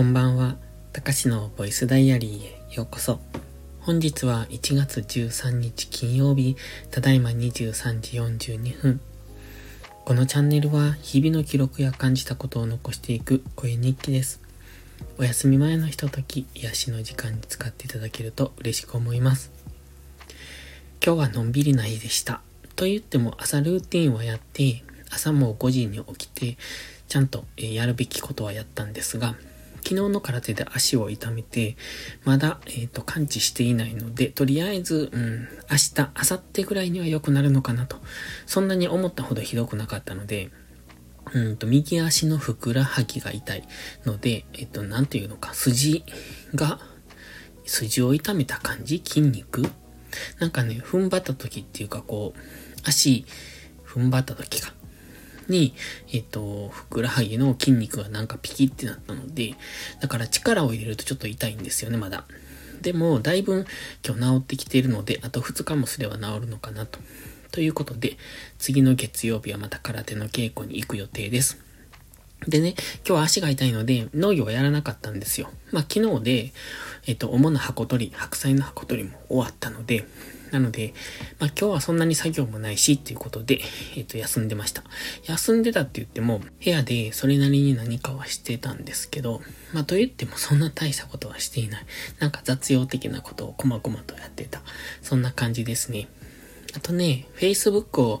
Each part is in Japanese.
こんばんは。たかしのボイスダイアリーへようこそ。本日は1月13日金曜日、ただいま23時42分。このチャンネルは日々の記録や感じたことを残していく声日記です。お休み前のひととき、癒しの時間に使っていただけると嬉しく思います。今日はのんびりな日でした。と言っても朝ルーティンはやって、朝も5時に起きて、ちゃんとやるべきことはやったんですが、昨日の空手で足を痛めて、まだ、えっ、ー、と、感知していないので、とりあえず、うん、明日、明後日ぐらいには良くなるのかなと。そんなに思ったほどひどくなかったので、うんと、右足のふくらはぎが痛いので、えっ、ー、と、なんていうのか、筋が、筋を痛めた感じ？筋肉？なんかね、踏ん張った時っていうか、こう、足、踏ん張った時か。に、えっ、と、ふくらはぎの筋肉がなんかピキってなったので、だから力を入れるとちょっと痛いんですよね、まだ。でも、だいぶ今日治ってきているので、あと2日もすれば治るのかなと。ということで、次の月曜日はまた空手の稽古に行く予定です。でね、今日は足が痛いので、農業はやらなかったんですよ。まあ、昨日で、えっ、と、主な箱取り、白菜の箱取りも終わったので、なので、まあ今日はそんなに作業もないしっていうことで、えっ、ー、と、休んでました。休んでたって言っても、部屋でそれなりに何かはしてたんですけど、まあと言ってもそんな大したことはしていない。なんか雑用的なことをこまこまとやってた。そんな感じですね。あとね、Facebook を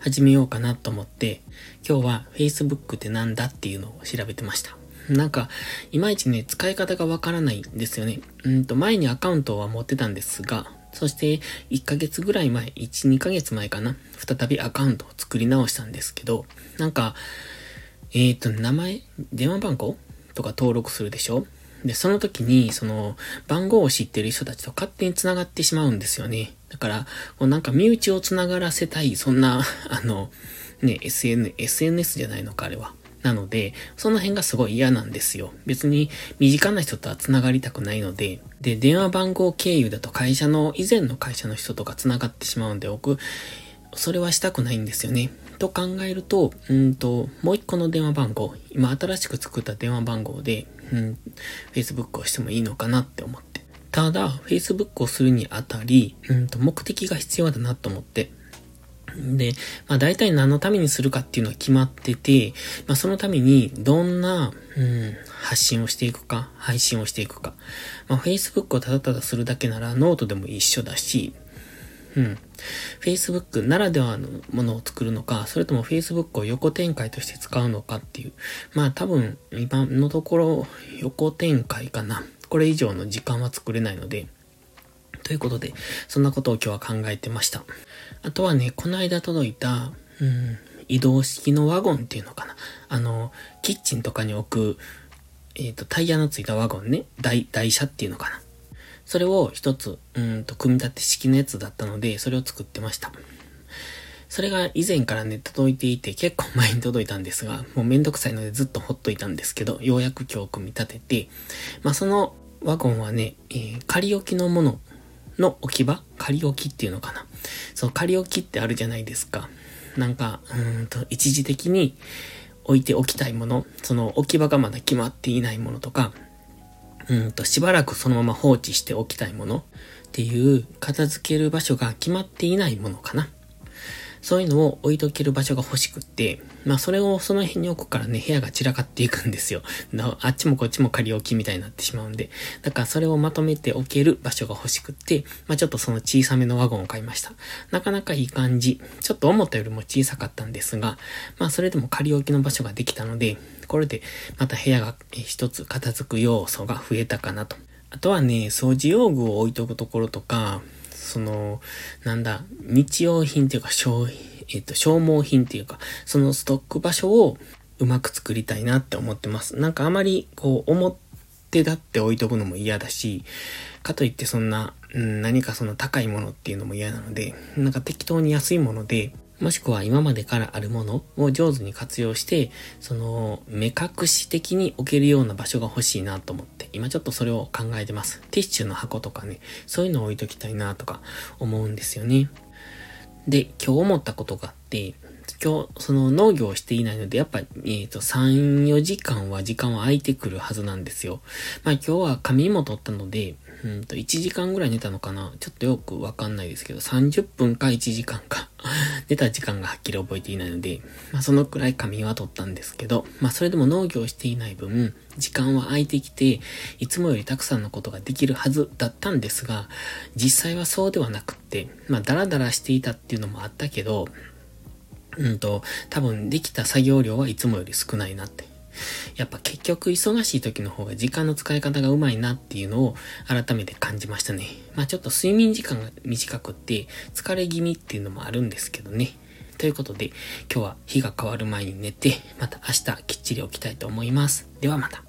始めようかなと思って、今日は Facebook ってなんだっていうのを調べてました。なんか、いまいちね、使い方がわからないんですよね。うんと、前にアカウントは持ってたんですが、そして、1ヶ月ぐらい前、1、2ヶ月前かな、再びアカウントを作り直したんですけど、なんか、えっ、ー、と、名前電話番号とか登録するでしょ？で、その時に、その、番号を知ってる人たちと勝手に繋がってしまうんですよね。だから、こうなんか身内を繋がらせたい、そんな、あの、ね、SN、SNS じゃないのか、あれは。なので、その辺がすごい嫌なんですよ。別に身近な人とは繋がりたくないので、で、電話番号経由だと会社の、以前の会社の人とか繋がってしまうんで、僕、それはしたくないんですよね。と考えると、うんと、もう一個の電話番号、今新しく作った電話番号で、うん、Facebook をしてもいいのかなって思って。ただ、Facebook をするにあたり、うんと、目的が必要だなと思って、で、まあ大体何のためにするかっていうのは決まってて、まあそのためにどんな、うん、発信をしていくか、配信をしていくか。まあ Facebook をただただするだけならノートでも一緒だし、うん。Facebook ならではのものを作るのか、それとも Facebook を横展開として使うのかっていう。まあ多分今のところ横展開かな。これ以上の時間は作れないので、ということで、そんなことを今日は考えてました。あとはね、この間届いた、うん、移動式のワゴンっていうのかな。あの、キッチンとかに置く、えっ、ー、と、タイヤのついたワゴンね。台、台車っていうのかな。それを一つ、うんと、組み立て式のやつだったので、それを作ってました。それが以前からね、届いていて、結構前に届いたんですが、もうめんどくさいのでずっとほっといたんですけど、ようやく今日組み立てて、まあ、そのワゴンはね、えー、仮置きのものの置き場？仮置きっていうのかな？そう、仮置きってあるじゃないですか。なんか、うんと、一時的に置いておきたいもの、その置き場がまだ決まっていないものとか、うんと、しばらくそのまま放置しておきたいものっていう片付ける場所が決まっていないものかな。そういうのを置いとける場所が欲しくって、まあそれをその辺に置くからね、部屋が散らかっていくんですよ。あっちもこっちも仮置きみたいになってしまうんで。だからそれをまとめておける場所が欲しくって、まあちょっとその小さめのワゴンを買いました。なかなかいい感じ。ちょっと思ったよりも小さかったんですが、まあそれでも仮置きの場所ができたので、これでまた部屋が一つ片付く要素が増えたかなと。あとはね、掃除用具を置いとくところとか、その、なんだ、日用品っていうか消費、えっ、と、消耗品っていうか、そのストック場所をうまく作りたいなって思ってます。なんかあまり、こう、表だって置いとくのも嫌だし、かといってそんな、うん、何かその高いものっていうのも嫌なので、なんか適当に安いもので、もしくは今までからあるものを上手に活用して、その目隠し的に置けるような場所が欲しいなと思って、今ちょっとそれを考えてます。ティッシュの箱とかね、そういうのを置いときたいなとか思うんですよね。で、今日思ったことがあって、今日、その農業をしていないので、やっぱ、えっ、ー、と、3、4時間は時間は空いてくるはずなんですよ。まあ今日は仮眠も取ったので、うんと、1時間ぐらい寝たのかなちょっとよくわかんないですけど、30分か1時間か出た時間がはっきり覚えていないので、まあそのくらい仮眠は取ったんですけど、まあそれでも農業していない分、時間は空いてきて、いつもよりたくさんのことができるはずだったんですが、実際はそうではなくって、まあダラダラしていたっていうのもあったけど、うんと、多分できた作業量はいつもより少ないなって。やっぱ結局忙しい時の方が時間の使い方がうまいなっていうのを改めて感じましたね。まあちょっと睡眠時間が短くって疲れ気味っていうのもあるんですけどね。ということで今日は日が変わる前に寝てまた明日きっちり起きたいと思います。ではまた。